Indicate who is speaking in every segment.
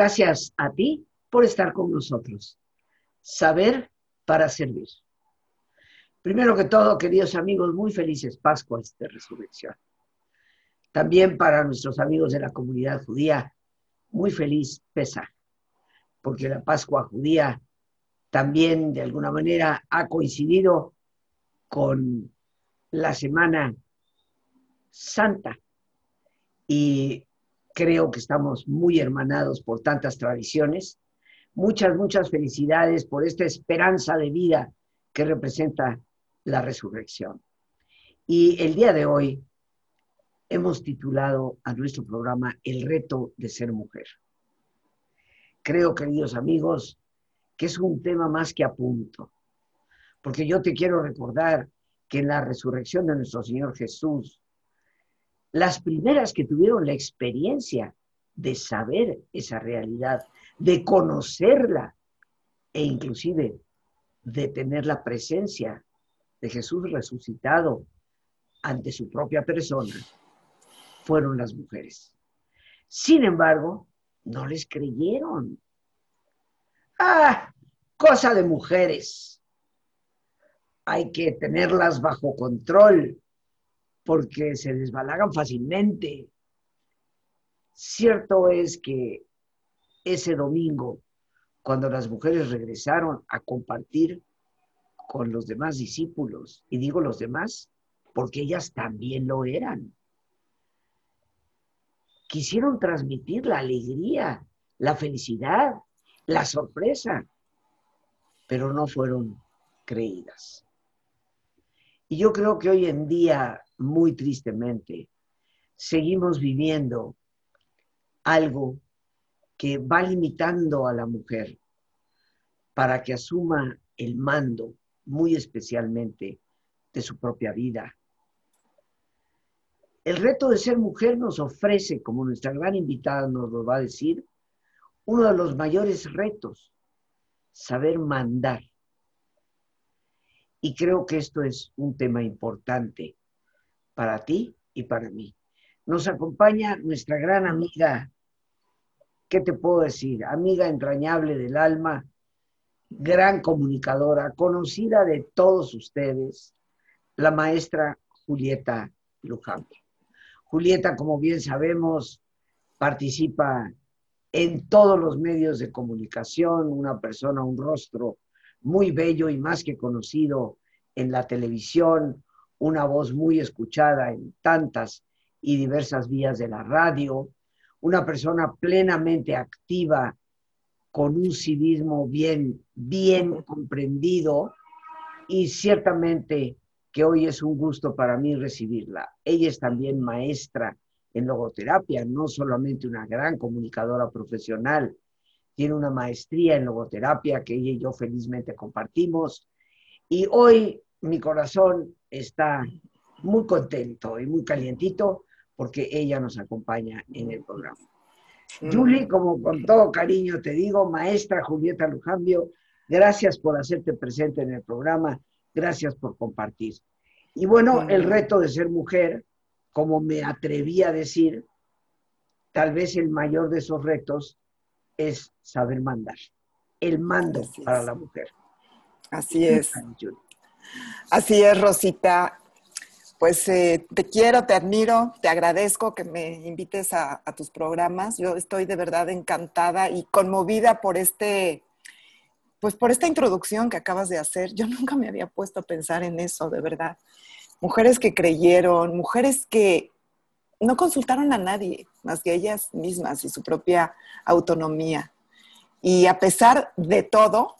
Speaker 1: Gracias a ti por estar con nosotros. Saber para servir. Primero que todo, queridos amigos, muy felices Pascuas de Resurrección. También para nuestros amigos de la comunidad judía, muy feliz Pesa, porque la Pascua judía también de alguna manera ha coincidido con la Semana Santa y creo que estamos muy hermanados por tantas tradiciones. Muchas, muchas felicidades por esta esperanza de vida que representa la resurrección. Y el día de hoy hemos titulado a nuestro programa El reto de ser mujer. Creo, queridos amigos, que es un tema más que a punto, porque yo te quiero recordar que en la resurrección de nuestro Señor Jesús, las primeras que tuvieron la experiencia de saber esa realidad, de conocerla e inclusive de tener la presencia de Jesús resucitado ante su propia persona, fueron las mujeres. Sin embargo, no les creyeron. Ah, cosa de mujeres. Hay que tenerlas bajo control porque se desbalagan fácilmente. Cierto es que ese domingo, cuando las mujeres regresaron a compartir con los demás discípulos, y digo los demás porque ellas también lo eran, quisieron transmitir la alegría, la felicidad, la sorpresa, pero no fueron creídas. Y yo creo que hoy en día, muy tristemente, seguimos viviendo algo que va limitando a la mujer para que asuma el mando, muy especialmente, de su propia vida, el reto de ser mujer nos ofrece, como nuestra gran invitada nos lo va a decir, uno de los mayores retos, saber mandar. Y creo que esto es un tema importante para ti y para mí. Nos acompaña nuestra gran amiga, ¿qué te puedo decir? Amiga entrañable del alma, gran comunicadora, conocida de todos ustedes, la maestra Julieta Luján. Julieta, como bien sabemos, participa en todos los medios de comunicación, una persona, un rostro muy bello y más que conocido en la televisión, una voz muy escuchada en tantas y diversas vías de la radio, una persona plenamente activa con un civismo bien, bien comprendido y ciertamente que hoy es un gusto para mí recibirla. Ella es también maestra en logoterapia, no solamente una gran comunicadora profesional, tiene una maestría en logoterapia que ella y yo felizmente compartimos. Y hoy mi corazón está muy contento y muy calientito porque ella nos acompaña en el programa. Mm. Julie, como con todo cariño te digo, maestra Julieta Lujambio, gracias por hacerte presente en el programa Gracias por compartir. Y bueno, el reto de ser mujer, como me atreví a decir, tal vez el mayor de esos retos es saber mandar. El mando para la mujer.
Speaker 2: Así es. Así es, Rosita. Pues eh, te quiero, te admiro, te agradezco que me invites a, a, tus programas. Yo estoy de verdad encantada y conmovida por este pues por esta introducción que acabas de hacer, yo nunca me había puesto a pensar en eso, de verdad. Mujeres que creyeron, mujeres que no consultaron a nadie más que ellas mismas y su propia autonomía. Y a pesar de todo,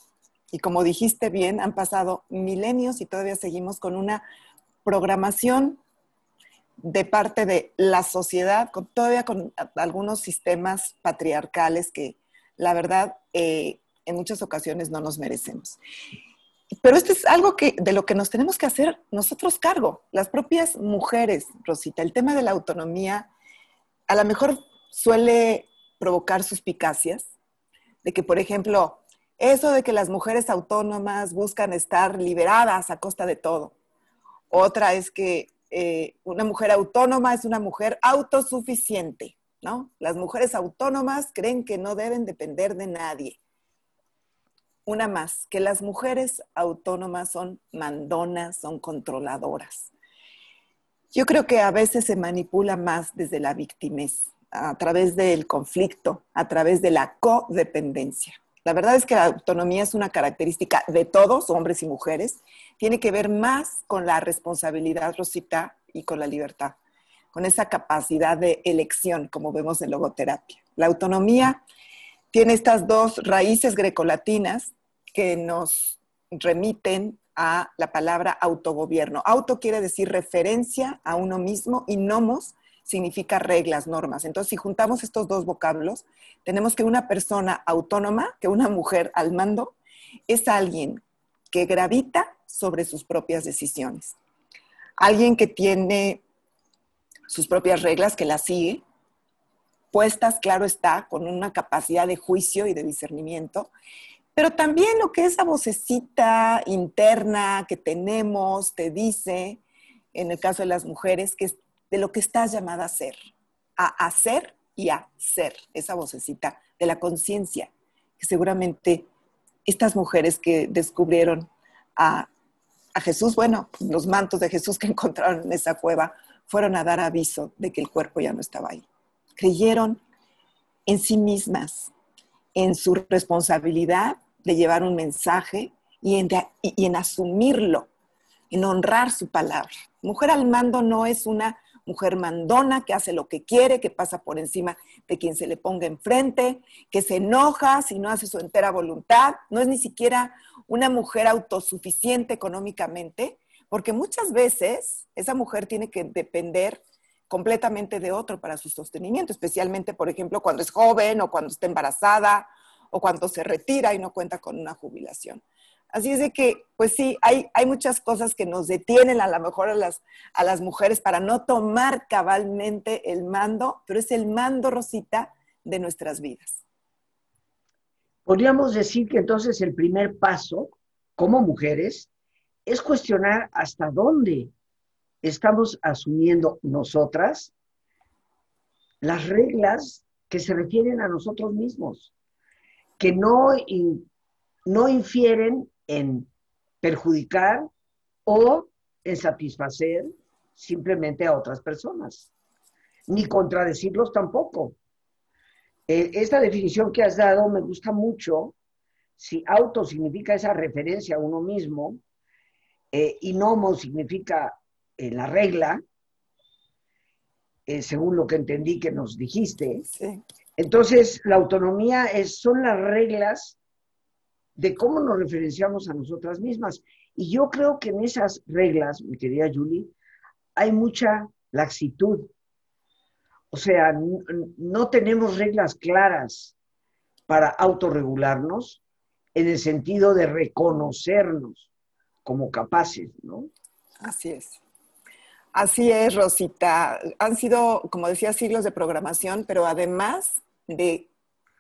Speaker 2: y como dijiste bien, han pasado milenios y todavía seguimos con una programación de parte de la sociedad, todavía con algunos sistemas patriarcales que la verdad eh, en muchas ocasiones no nos merecemos. Pero esto es algo que, de lo que nos tenemos que hacer nosotros cargo, las propias mujeres, Rosita. El tema de la autonomía a lo mejor suele provocar suspicacias, de que, por ejemplo, eso de que las mujeres autónomas buscan estar liberadas a costa de todo. Otra es que eh, una mujer autónoma es una mujer autosuficiente. ¿no? Las mujeres autónomas creen que no deben depender de nadie. Una más, que las mujeres autónomas son mandonas, son controladoras. Yo creo que a veces se manipula más desde la victimez, a través del conflicto, a través de la codependencia. La verdad es que la autonomía es una característica de todos, hombres y mujeres. Tiene que ver más con la responsabilidad, Rosita, y con la libertad, con esa capacidad de elección, como vemos en logoterapia. La autonomía tiene estas dos raíces grecolatinas que nos remiten a la palabra autogobierno. Auto quiere decir referencia a uno mismo y nomos significa reglas, normas. Entonces, si juntamos estos dos vocablos, tenemos que una persona autónoma, que una mujer al mando, es alguien que gravita sobre sus propias decisiones. Alguien que tiene sus propias reglas, que las sigue, puestas, claro está, con una capacidad de juicio y de discernimiento, pero también lo que esa vocecita interna que tenemos te dice, en el caso de las mujeres, que de lo que estás llamada a ser, a hacer y a ser, esa vocecita de la conciencia, que seguramente estas mujeres que descubrieron a, a Jesús, bueno, los mantos de Jesús que encontraron en esa cueva, fueron a dar aviso de que el cuerpo ya no estaba ahí. Creyeron en sí mismas, en su responsabilidad de llevar un mensaje y en, y en asumirlo, en honrar su palabra. Mujer al mando no es una mujer mandona que hace lo que quiere, que pasa por encima de quien se le ponga enfrente, que se enoja si no hace su entera voluntad, no es ni siquiera una mujer autosuficiente económicamente, porque muchas veces esa mujer tiene que depender completamente de otro para su sostenimiento, especialmente, por ejemplo, cuando es joven o cuando está embarazada o cuando se retira y no cuenta con una jubilación. Así es de que, pues sí, hay, hay muchas cosas que nos detienen a lo mejor a las, a las mujeres para no tomar cabalmente el mando, pero es el mando, Rosita, de nuestras vidas.
Speaker 1: Podríamos decir que entonces el primer paso, como mujeres, es cuestionar hasta dónde estamos asumiendo nosotras las reglas que se refieren a nosotros mismos, que no, no infieren en perjudicar o en satisfacer simplemente a otras personas, ni contradecirlos tampoco. Eh, esta definición que has dado me gusta mucho. Si auto significa esa referencia a uno mismo eh, y nomo significa eh, la regla, según lo que entendí que nos dijiste, entonces la autonomía es, son las reglas de cómo nos referenciamos a nosotras mismas. Y yo creo que en esas reglas, mi querida Julie, hay mucha laxitud. O sea, no, tenemos reglas claras para autorregularnos en el sentido de reconocernos como capaces, ¿no?
Speaker 2: Así es. Así es, Rosita. Han sido, como decía, siglos de programación, pero además de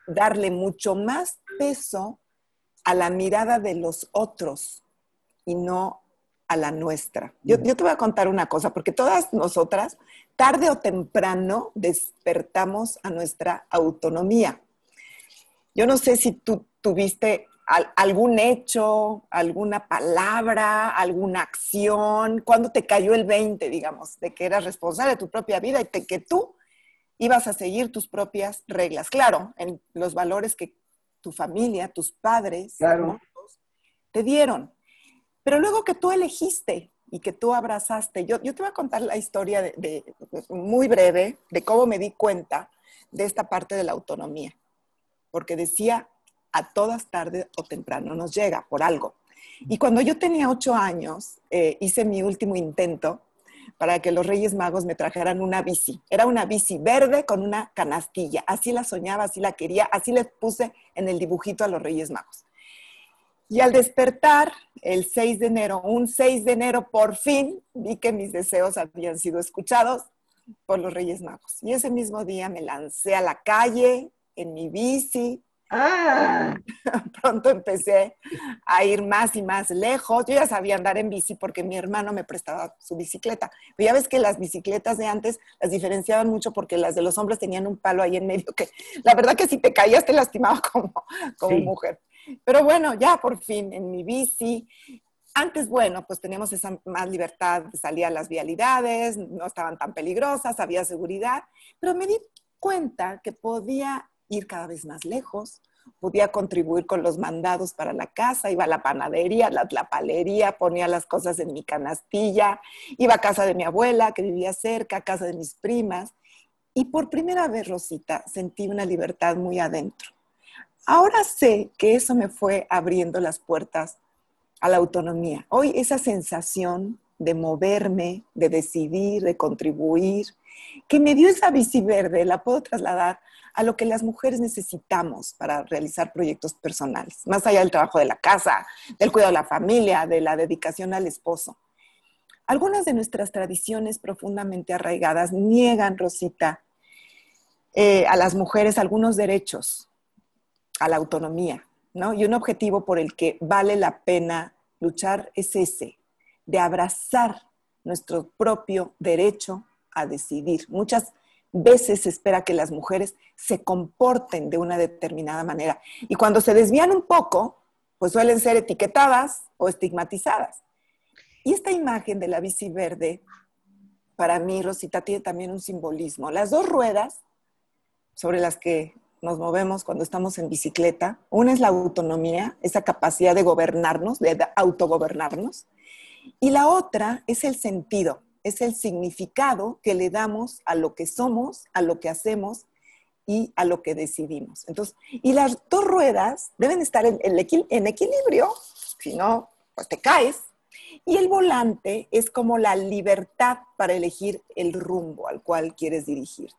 Speaker 2: darle mucho más peso a la mirada de los otros y no a la nuestra. Yo, te voy a contar una cosa, porque todas nosotras, tarde o temprano, despertamos a nuestra autonomía. Yo no sé si tú tuviste algún hecho, alguna palabra, alguna acción, cuando te cayó el 20, digamos, de que eras responsable de tu propia vida y que tú ibas a seguir tus propias reglas. Claro, en los valores que tu familia, tus padres, te dieron. Pero luego que tú elegiste y que tú abrazaste, yo, yo te voy a contar la historia de, muy breve de cómo me di cuenta de esta parte de la autonomía. Porque decía, a todas tarde o temprano nos llega por algo. Y cuando yo tenía ocho años, eh, hice mi último intento para que los Reyes Magos me trajeran una bici. Era una bici verde con una canastilla. Así la soñaba, así la quería, así le puse en el dibujito a los Reyes Magos. Y al despertar el 6 de enero, un 6 de enero, por fin vi que mis deseos habían sido escuchados por los Reyes Magos. Y ese mismo día me lancé a la calle en mi bici,
Speaker 1: Ah.
Speaker 2: Pronto empecé a ir más y más lejos. Yo ya sabía andar en bici porque mi hermano me prestaba su bicicleta. Pero ya ves que las bicicletas de antes las diferenciaban mucho porque las de los hombres tenían un palo ahí en medio que la verdad que si te caías te lastimaba como, como mujer. Pero bueno, ya por fin en mi bici. Antes, bueno, pues teníamos esa más libertad de salir a las vialidades, no estaban tan peligrosas, había seguridad, pero me di cuenta que podía ir cada vez más lejos, podía contribuir con los mandados para la casa, iba a la panadería, la tlapalería, ponía las cosas en mi canastilla, iba a casa de mi abuela que vivía cerca, a casa de mis primas, y por primera vez, Rosita, sentí una libertad muy adentro. Ahora sé que eso me fue abriendo las puertas a la autonomía. Hoy esa sensación de moverme, de decidir, de contribuir, que me dio esa bici verde, la puedo trasladar a lo que las mujeres necesitamos para realizar proyectos personales, más allá del trabajo de la casa, del cuidado de la familia, de la dedicación al esposo. Algunas de nuestras tradiciones profundamente arraigadas niegan, Rosita, eh, a las mujeres algunos derechos, a la autonomía, ¿no? Y un objetivo por el que vale la pena luchar es ese, de abrazar nuestro propio derecho a decidir. Muchas veces se espera que las mujeres se comporten de una determinada manera. Y cuando se desvían un poco, pues suelen ser etiquetadas o estigmatizadas. Y esta imagen de la bici verde, para mí, Rosita, tiene también un simbolismo. Las dos ruedas sobre las que nos movemos cuando estamos en bicicleta, una es la autonomía, esa capacidad de gobernarnos, de autogobernarnos, y la otra es el sentido, es el significado que le damos a lo que somos, a lo que hacemos y a lo que decidimos. Entonces, y las dos ruedas deben estar en, equilibrio, si no, pues te caes. Y el volante es como la libertad para elegir el rumbo al cual quieres dirigirte.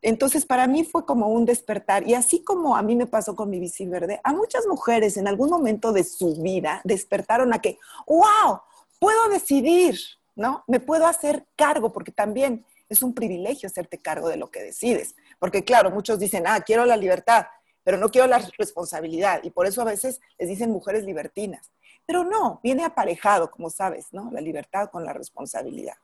Speaker 2: Entonces, para mí fue como un despertar. Y así como a mí me pasó con mi bici verde, a muchas mujeres en algún momento de su vida despertaron a que, wow, puedo decidir, ¿no? Me puedo hacer cargo, porque también es un privilegio hacerte cargo de lo que decides. Porque claro, muchos dicen, ah, quiero la libertad, pero no quiero la responsabilidad. Y por eso a veces les dicen mujeres libertinas. Pero no, viene aparejado, como sabes, ¿no? La libertad con la responsabilidad.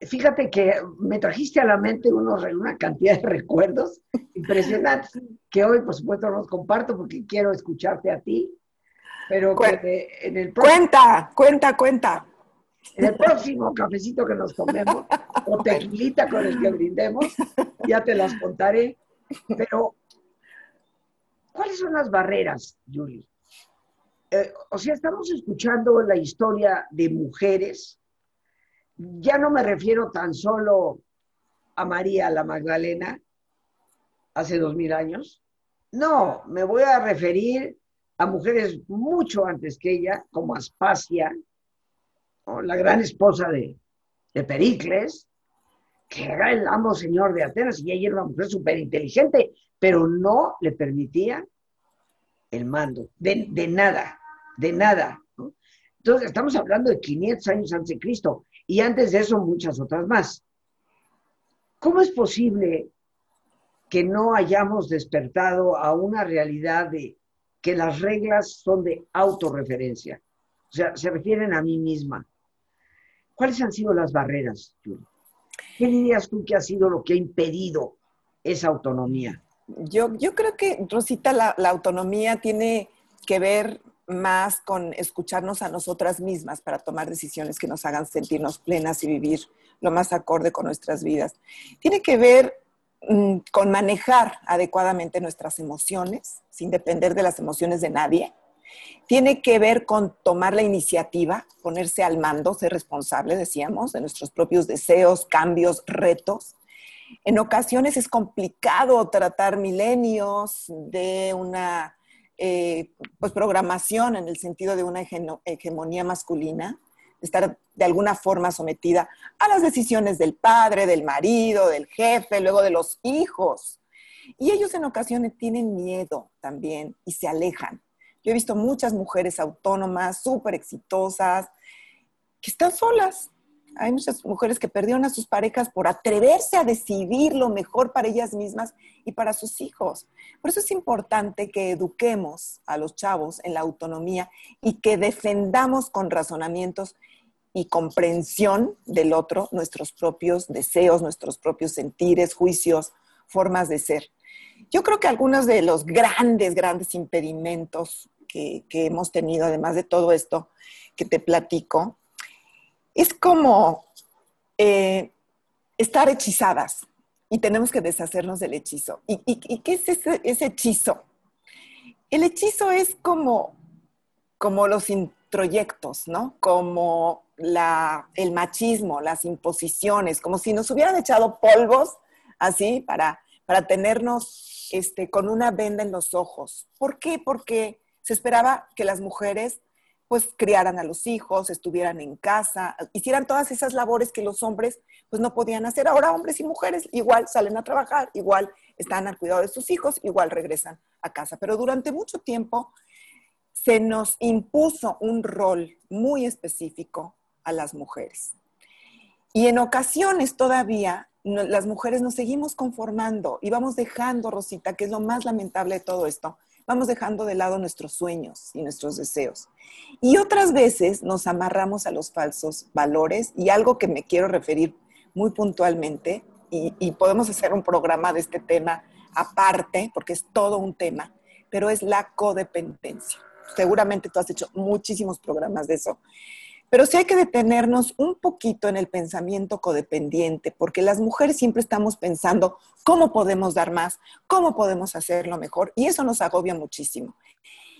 Speaker 1: Fíjate que me trajiste a la mente una cantidad de recuerdos impresionantes que hoy, por supuesto, los comparto porque quiero escucharte a ti. Pero que en el
Speaker 2: cuenta, cuenta, cuenta.
Speaker 1: En el próximo cafecito que nos tomemos, o tequilita con el que brindemos, ya te las contaré. Pero, ¿cuáles son las barreras, Julie? Eh, o sea, estamos escuchando la historia de mujeres. Ya no me refiero tan solo a María la Magdalena, hace dos mil años. No, me voy a referir a mujeres mucho antes que ella, como Aspasia, la gran esposa de, Pericles, que era el amo señor de Atenas, y ella era una mujer súper inteligente, pero no le permitía el mando, de, nada, de nada. Entonces, estamos hablando de 500 años antes de Cristo, y antes de eso muchas otras más. ¿Cómo es posible que no hayamos despertado a una realidad de que las reglas son de autorreferencia? O sea, se refieren a mí misma. ¿Cuáles han sido las barreras, ¿Qué dirías tú que ha sido lo que ha impedido esa autonomía?
Speaker 2: Yo, yo creo que, Rosita, la, la autonomía tiene que ver más con escucharnos a nosotras mismas para tomar decisiones que nos hagan sentirnos plenas y vivir lo más acorde con nuestras vidas. Tiene que ver mm, con manejar adecuadamente nuestras emociones, sin depender de las emociones de nadie, tiene que ver con tomar la iniciativa, ponerse al mando, ser responsable, decíamos, de nuestros propios deseos, cambios, retos. En ocasiones es complicado tratar milenios de una eh, pues programación en el sentido de una hegemonía masculina, estar de alguna forma sometida a las decisiones del padre, del marido, del jefe, luego de los hijos. Y ellos en ocasiones tienen miedo también y se alejan yo he visto muchas mujeres autónomas, súper exitosas, que están solas, Hay muchas mujeres que perdieron a sus parejas por atreverse a decidir lo mejor para ellas mismas y para sus hijos. Por eso es importante que eduquemos a los chavos en la autonomía y que defendamos con razonamientos y comprensión del otro nuestros propios deseos, nuestros propios sentires, juicios, formas de ser. Yo creo que algunos de los grandes, grandes impedimentos que, hemos tenido, además de todo esto que te platico, es como eh, estar hechizadas y tenemos que deshacernos del hechizo. ¿Y, qué es ese, hechizo? El hechizo es como, como los introyectos, ¿no? Como el machismo, las imposiciones, como si nos hubieran echado polvos así para, para tenernos este, con una venda en los ojos. ¿Por qué? Porque se esperaba que las mujeres pues criaran a los hijos, estuvieran en casa, hicieran todas esas labores que los hombres pues no podían hacer. Ahora hombres y mujeres igual salen a trabajar, igual están al cuidado de sus hijos, igual regresan a casa. Pero durante mucho tiempo se nos impuso un rol muy específico a las mujeres. Y en ocasiones todavía las mujeres nos seguimos conformando y vamos dejando, Rosita, que es lo más lamentable de todo esto, vamos dejando de lado nuestros sueños y nuestros deseos. Y otras veces nos amarramos a los falsos valores y algo que me quiero referir muy puntualmente, y, y podemos hacer un programa de este tema aparte, porque es todo un tema, pero es la codependencia. Seguramente tú has hecho muchísimos programas de eso. Pero sí hay que detenernos un poquito en el pensamiento codependiente, porque las mujeres siempre estamos pensando cómo podemos dar más, cómo podemos hacerlo mejor, y eso nos agobia muchísimo.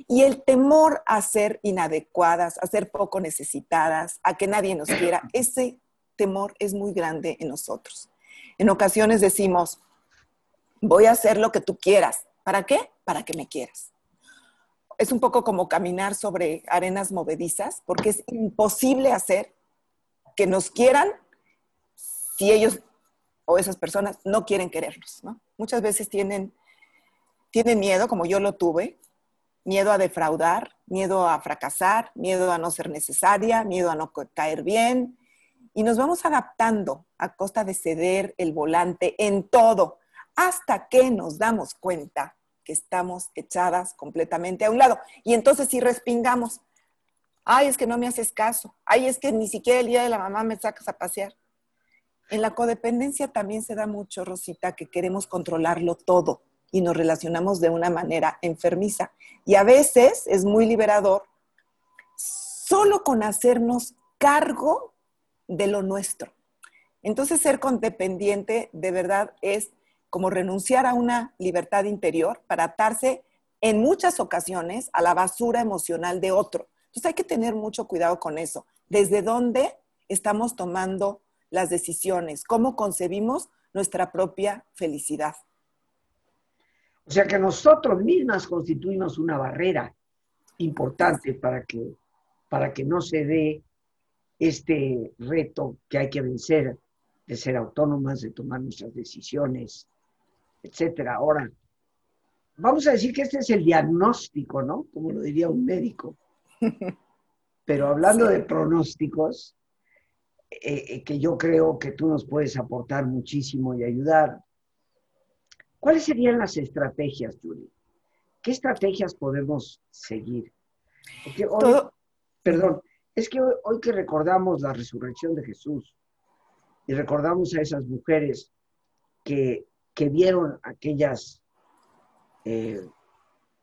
Speaker 2: Y el temor a ser inadecuadas, a ser poco necesitadas, a que nadie nos quiera, ese temor es muy grande en nosotros. En ocasiones decimos, voy a hacer lo que tú quieras. ¿Para qué? Para que me quieras es un poco como caminar sobre arenas movedizas, porque es imposible hacer que nos quieran si ellos o esas personas no quieren querernos, ¿no? Muchas veces tienen, tienen miedo, como yo lo tuve, miedo a defraudar, miedo a fracasar, miedo a no ser necesaria, miedo a no caer bien, y nos vamos adaptando a costa de ceder el volante en todo, hasta que nos damos cuenta estamos echadas completamente a un lado. Y entonces si respingamos, ay, es que no me haces caso, ay, es que ni siquiera el día de la mamá me sacas a pasear. En la codependencia también se da mucho, Rosita, que queremos controlarlo todo y nos relacionamos de una manera enfermiza. Y a veces es muy liberador solo con hacernos cargo de lo nuestro. Entonces ser codependiente de verdad es como renunciar a una libertad interior para atarse en muchas ocasiones a la basura emocional de otro. Entonces hay que tener mucho cuidado con eso. ¿Desde dónde estamos tomando las decisiones? ¿Cómo concebimos nuestra propia felicidad?
Speaker 1: O sea que nosotros mismas constituimos una barrera importante para que, para que no se dé este reto que hay que vencer de ser autónomas, de tomar nuestras decisiones, etcétera. Ahora, vamos a decir que este es el diagnóstico, ¿no? Como lo diría un médico. Pero hablando de pronósticos, eh, eh, que yo creo que tú nos puedes aportar muchísimo y ayudar, ¿cuáles serían las estrategias, Julie? ¿Qué estrategias podemos seguir? Porque hoy, perdón, es que hoy que recordamos la resurrección de Jesús y recordamos a esas mujeres que que vieron aquellas eh,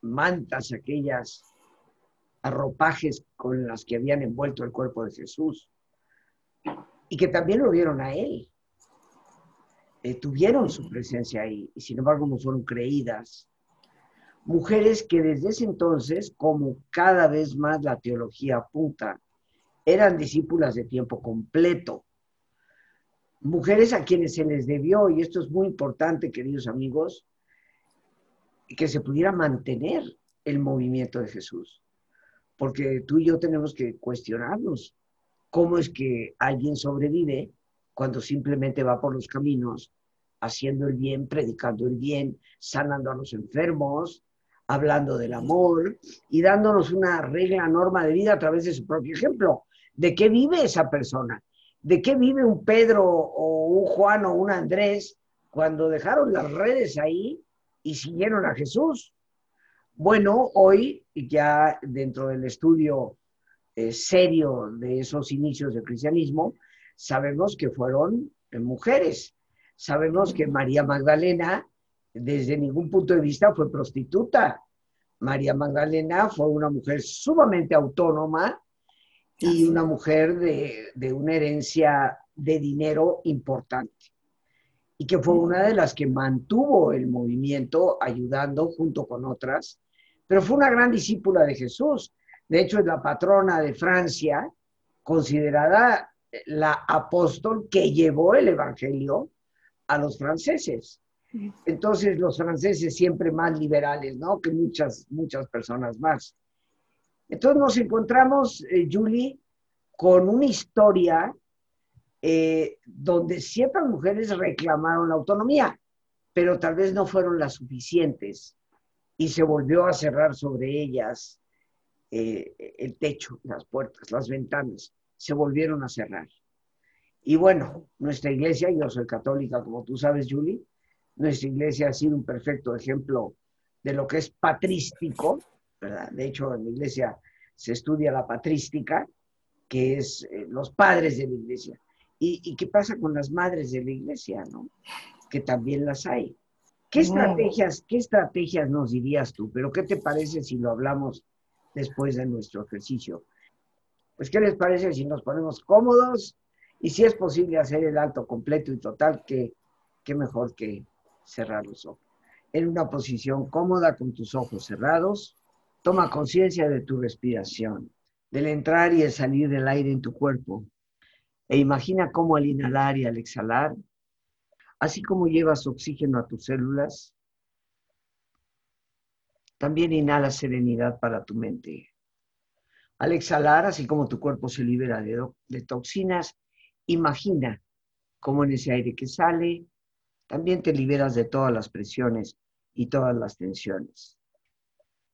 Speaker 1: mantas, aquellas arropajes con las que habían envuelto el cuerpo de Jesús, y que también lo vieron a él. Eh, tuvieron su presencia ahí, y sin embargo no fueron creídas. Mujeres que desde ese entonces, como cada vez más la teología apunta, eran discípulas de tiempo completo mujeres a quienes se les debió, y esto es muy importante, queridos amigos, que se pudiera mantener el movimiento de Jesús. Porque tú y yo tenemos que cuestionarnos cómo es que alguien sobrevive cuando simplemente va por los caminos haciendo el bien, predicando el bien, sanando a los enfermos, hablando del amor y dándonos una regla, norma de vida a través de su propio ejemplo. ¿De qué vive esa persona? ¿De qué vive un Pedro o un Juan o un Andrés cuando dejaron las redes ahí y siguieron a Jesús? Bueno, hoy ya dentro del estudio eh, serio de esos inicios del cristianismo, sabemos que fueron eh, mujeres. Sabemos que María Magdalena, desde ningún punto de vista, fue prostituta. María Magdalena fue una mujer sumamente autónoma y una mujer de, de una herencia de dinero importante. Y que fue una de las que mantuvo el movimiento ayudando junto con otras, pero fue una gran discípula de Jesús. De hecho, es la patrona de Francia, considerada la apóstol que llevó el Evangelio a los franceses. Entonces, los franceses siempre más liberales, ¿no? Que muchas, muchas personas más. Entonces nos encontramos, eh, Julie, con una historia eh, donde ciertas mujeres reclamaron la autonomía, pero tal vez no fueron las suficientes y se volvió a cerrar sobre ellas eh, el techo, las puertas, las ventanas, se volvieron a cerrar. Y bueno, nuestra iglesia, yo soy católica, como tú sabes, Julie, nuestra iglesia ha sido un perfecto ejemplo de lo que es patrístico, ¿verdad? De hecho, en la iglesia se estudia la patrística, que es eh, los padres de la iglesia. ¿Y, ¿Y, qué pasa con las madres de la iglesia, no? Que también las hay. ¿Qué estrategias, qué estrategias nos dirías tú? Pero ¿qué te parece si lo hablamos después de nuestro ejercicio? Pues, ¿qué les parece si nos ponemos cómodos y si es posible hacer el alto completo y total, qué mejor que cerrar los ojos. En una posición cómoda con tus ojos cerrados, toma conciencia de tu respiración, del entrar y el salir del aire en tu cuerpo, e imagina cómo al inhalar y al exhalar, así como llevas oxígeno a tus células, también inhala serenidad para tu mente. Al exhalar, así como tu cuerpo se libera de, de toxinas, Imagina cómo en ese aire que sale, también te liberas de todas las presiones y todas las tensiones.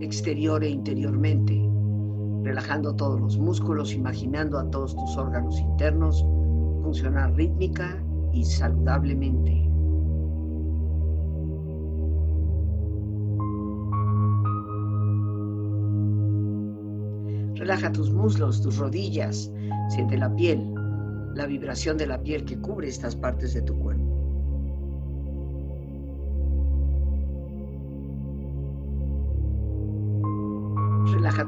Speaker 1: Exterior e interiormente, relajando todos los músculos, imaginando a todos tus órganos internos funcionar rítmica y saludablemente. Relaja tus muslos, tus rodillas, siente la piel, la vibración de la piel que cubre estas partes de tu cuerpo.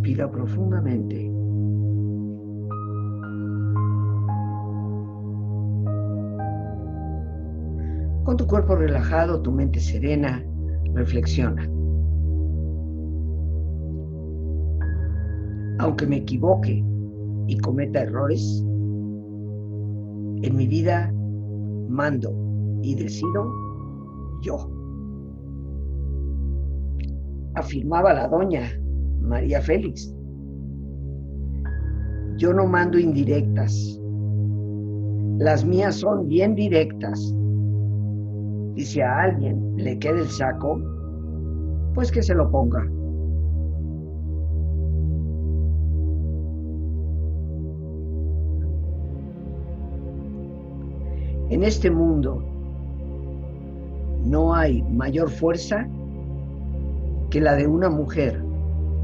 Speaker 1: Respira profundamente. Con tu cuerpo relajado, tu mente serena, reflexiona. Aunque me equivoque y cometa errores, en mi vida mando y decido yo. Afirmaba la doña María Félix. Yo no mando indirectas. Las mías son bien directas. Y si a alguien le queda el saco, pues que se lo ponga. En este mundo no hay mayor fuerza que la de una mujer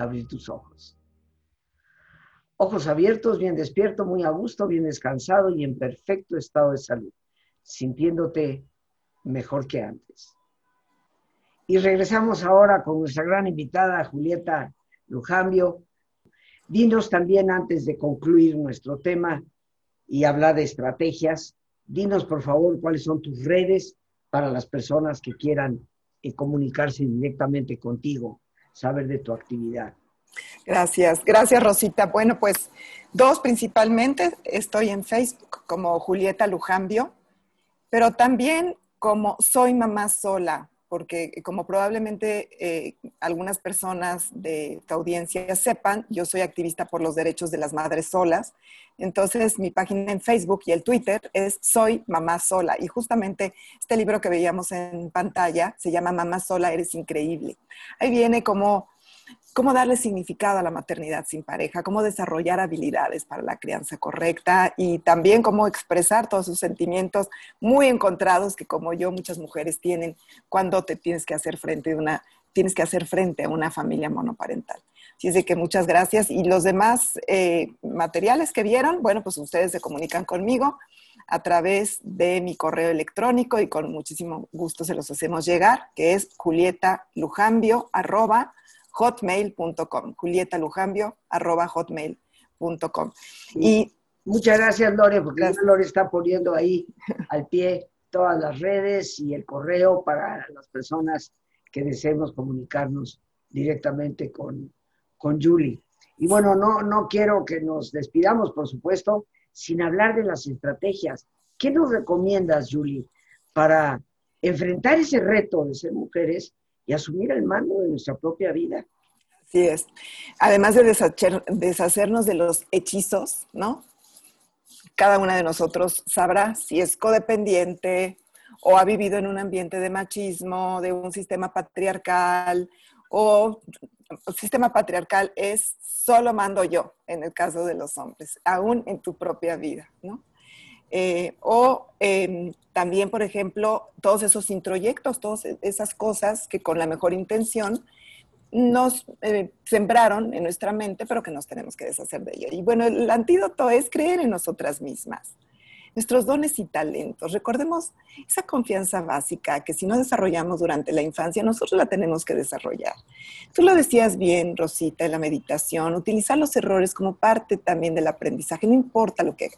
Speaker 1: abrir tus ojos. Ojos abiertos, bien despierto, muy a gusto, bien descansado y en perfecto estado de salud, sintiéndote mejor que antes. Y regresamos ahora con nuestra gran invitada, Julieta Lujambio. Dinos también, antes de concluir nuestro tema y hablar de estrategias, dinos por favor cuáles son tus redes para las personas que quieran y comunicarse directamente contigo, saber de tu actividad.
Speaker 2: Gracias, gracias Rosita. Bueno, pues dos principalmente, estoy en Facebook como Julieta Lujambio, pero también como Soy Mamá Sola, porque como probablemente eh, algunas personas de tu audiencia sepan, yo soy activista por los derechos de las madres solas. Entonces, mi página en Facebook y el Twitter es Soy Mamá Sola. Y justamente este libro que veíamos en pantalla se llama Mamá Sola, eres increíble. Ahí viene como cómo darle significado a la maternidad sin pareja, cómo desarrollar habilidades para la crianza correcta y también cómo expresar todos sus sentimientos muy encontrados que como yo muchas mujeres tienen cuando te tienes que hacer frente a una tienes que hacer frente a una familia monoparental. Así es de que muchas gracias. Y los demás eh, materiales que vieron, bueno, pues ustedes se comunican conmigo a través de mi correo electrónico y con muchísimo gusto se los hacemos llegar, que es julietalujambio arroba hotmail.com, julietalujambio arroba hotmail.com.
Speaker 1: Y muchas gracias, Lore, porque Lore está poniendo ahí al pie todas las redes y el correo para las personas que deseemos comunicarnos directamente con, con Julie. Y bueno, no, no quiero que nos despidamos, por supuesto, sin hablar de las estrategias. ¿Qué nos recomiendas, Julie, para enfrentar ese reto de ser mujeres y asumir el mando de nuestra propia vida?
Speaker 2: Así es. Además de deshacernos de los hechizos, ¿no? Cada una de nosotros sabrá si es codependiente o ha vivido en un ambiente de machismo, de un sistema patriarcal, o el sistema patriarcal es solo mando yo, en el caso de los hombres, aún en tu propia vida, ¿no? Eh, o em, también, por ejemplo, todos esos introyectos, todas esas cosas que con la mejor intención nos eh, sembraron en nuestra mente, pero que nos tenemos que deshacer de ello. Y bueno, el antídoto es creer en nosotras mismas nuestros dones y talentos. Recordemos esa confianza básica que si no desarrollamos durante la infancia, nosotros la tenemos que desarrollar. Tú lo decías bien, Rosita, en la meditación, utilizar los errores como parte también del aprendizaje. No importa lo que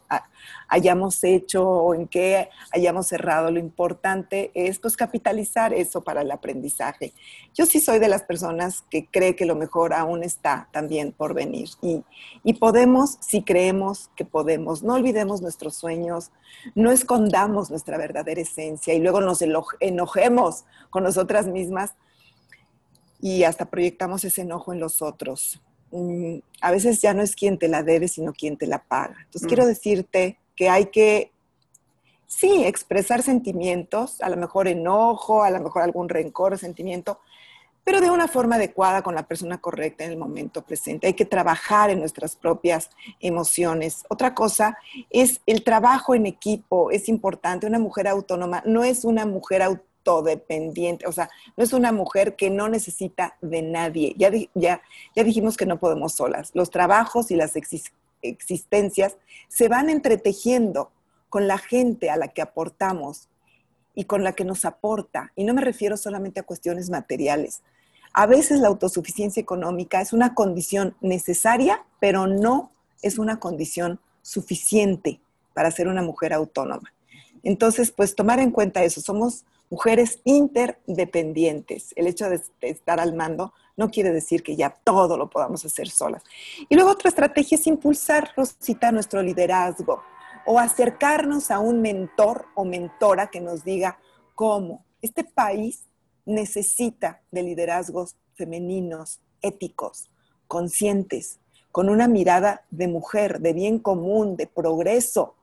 Speaker 2: hayamos hecho o en qué hayamos errado, lo importante es pues capitalizar eso para el aprendizaje. Yo sí soy de las personas que cree que lo mejor aún está también por venir y, y podemos si creemos que podemos. No olvidemos nuestros sueños no escondamos nuestra verdadera esencia y luego nos enojemos con nosotras mismas y hasta proyectamos ese enojo en los otros. Mm, a veces ya no es quien te la debe, sino quien te la paga. Entonces quiero mm. decirte que hay que, sí, expresar sentimientos, a lo mejor enojo, a lo mejor algún rencor sentimiento, pero de una forma adecuada con la persona correcta en el momento presente. Hay que trabajar en nuestras propias emociones. Otra cosa es el trabajo en equipo, es importante. Una mujer autónoma no es una mujer autodependiente, o sea, no es una mujer que no necesita de nadie. Ya, ya, ya dijimos que no podemos solas. Los trabajos y las existencias se van entretejiendo con la gente a la que aportamos y con la que nos aporta. Y no me refiero solamente a cuestiones materiales. A veces la autosuficiencia económica es una condición necesaria, pero no es una condición suficiente para ser una mujer autónoma. Entonces, pues tomar en cuenta eso, somos mujeres interdependientes. El hecho de estar al mando no quiere decir que ya todo lo podamos hacer solas. Y luego otra estrategia es impulsar, Rosita, nuestro liderazgo o acercarnos a un mentor o mentora que nos diga cómo este país necesita de liderazgos femeninos, éticos, conscientes, con una mirada de mujer, de bien común, de progreso,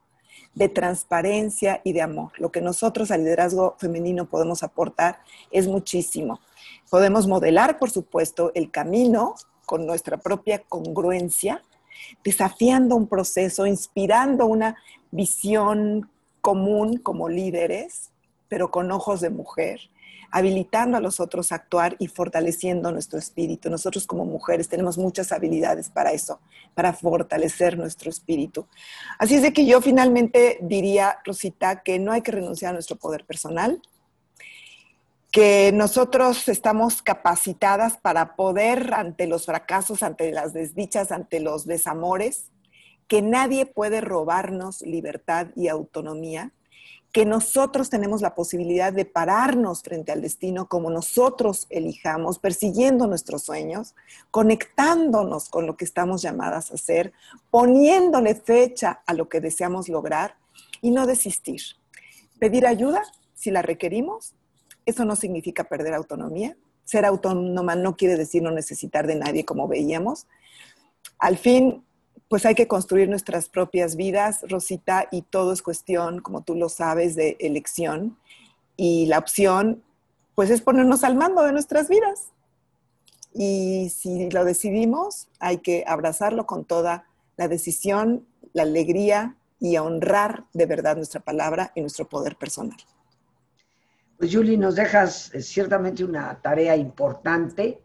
Speaker 2: de transparencia y de amor. Lo que nosotros al liderazgo femenino podemos aportar es muchísimo. Podemos modelar, por supuesto, el camino con nuestra propia congruencia, desafiando un proceso, inspirando una visión común como líderes, pero con ojos de mujer, habilitando a los otros a actuar y fortaleciendo nuestro espíritu. Nosotros como mujeres tenemos muchas habilidades para eso, para fortalecer nuestro espíritu. Así es de que yo finalmente diría, Rosita, que no hay que renunciar a nuestro poder personal, que nosotros estamos capacitadas para poder ante los fracasos, ante las desdichas, ante los desamores, que nadie puede robarnos libertad y autonomía, que nosotros tenemos la posibilidad de pararnos frente al destino como nosotros elijamos, persiguiendo nuestros sueños, conectándonos con lo que estamos llamadas a hacer, poniéndole fecha a lo que deseamos lograr y no desistir. Pedir ayuda si la requerimos, eso no significa perder autonomía. Ser autónoma no quiere decir no necesitar de nadie como veíamos. Al fin, pues hay que construir nuestras propias vidas, Rosita, y todo es cuestión, como tú lo sabes, de elección. Y la opción, pues es ponernos al mando de nuestras vidas. Y si lo decidimos, hay que abrazarlo con toda la decisión, la alegría y honrar de verdad nuestra palabra y nuestro poder personal.
Speaker 1: Pues Julie, nos dejas eh, ciertamente una tarea importante,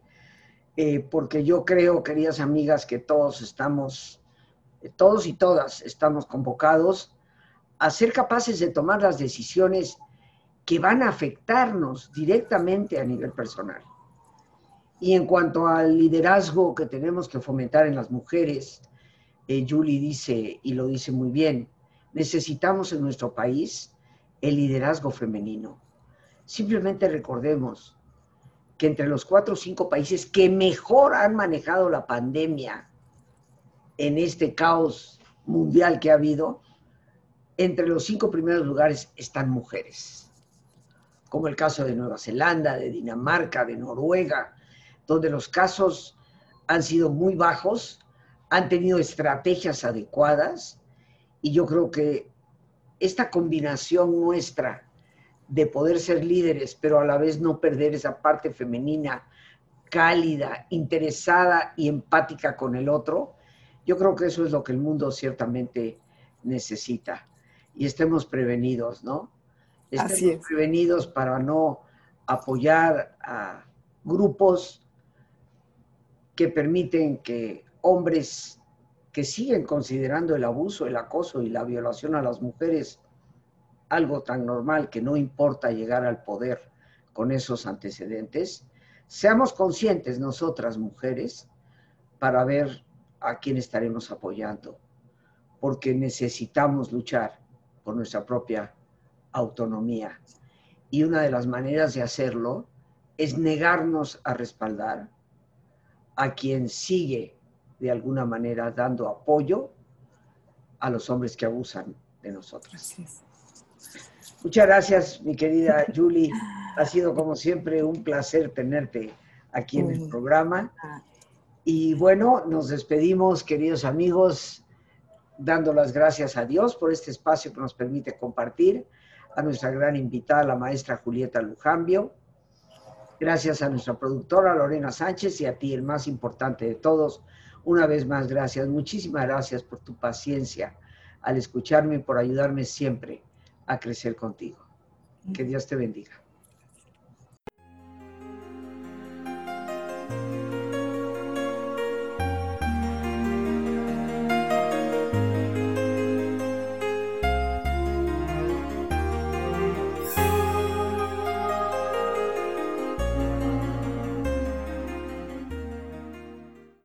Speaker 1: eh, porque yo creo, queridas amigas, que todos estamos todos y todas estamos convocados a ser capaces de tomar las decisiones que van a afectarnos directamente a nivel personal. Y en cuanto al liderazgo que tenemos que fomentar en las mujeres, eh, Julie dice, y lo dice muy bien, necesitamos en nuestro país el liderazgo femenino. Simplemente recordemos que entre los cuatro o cinco países que mejor han manejado la pandemia en este caos mundial que ha habido, entre los cinco primeros lugares están mujeres, como el caso de Nueva Zelanda, de Dinamarca, de Noruega, donde los casos han sido muy bajos, han tenido estrategias adecuadas y yo creo que esta combinación nuestra de poder ser líderes, pero a la vez no perder esa parte femenina cálida, interesada y empática con el otro, yo creo que eso es lo que el mundo ciertamente necesita. Y estemos prevenidos, ¿no? Estemos prevenidos para no apoyar a grupos que permiten que hombres que siguen considerando el abuso, el acoso y la violación a las mujeres algo tan normal que no importa llegar al poder con esos antecedentes, seamos conscientes nosotras mujeres para ver a quién estaremos apoyando, porque necesitamos luchar por nuestra propia autonomía. Y una de las maneras de hacerlo es negarnos a respaldar a quien sigue de alguna manera dando apoyo a los hombres que abusan de nosotros. Muchas gracias, mi querida Julie. Ha sido como siempre un placer tenerte aquí en el programa. Y bueno, nos despedimos, queridos amigos, dando las gracias a Dios por este espacio que nos permite compartir, a nuestra gran invitada, la maestra Julieta Lujambio. Gracias a nuestra productora Lorena Sánchez y a ti, el más importante de todos. Una vez más, gracias. Muchísimas gracias por tu paciencia al escucharme y por ayudarme siempre a crecer contigo. Que Dios te bendiga.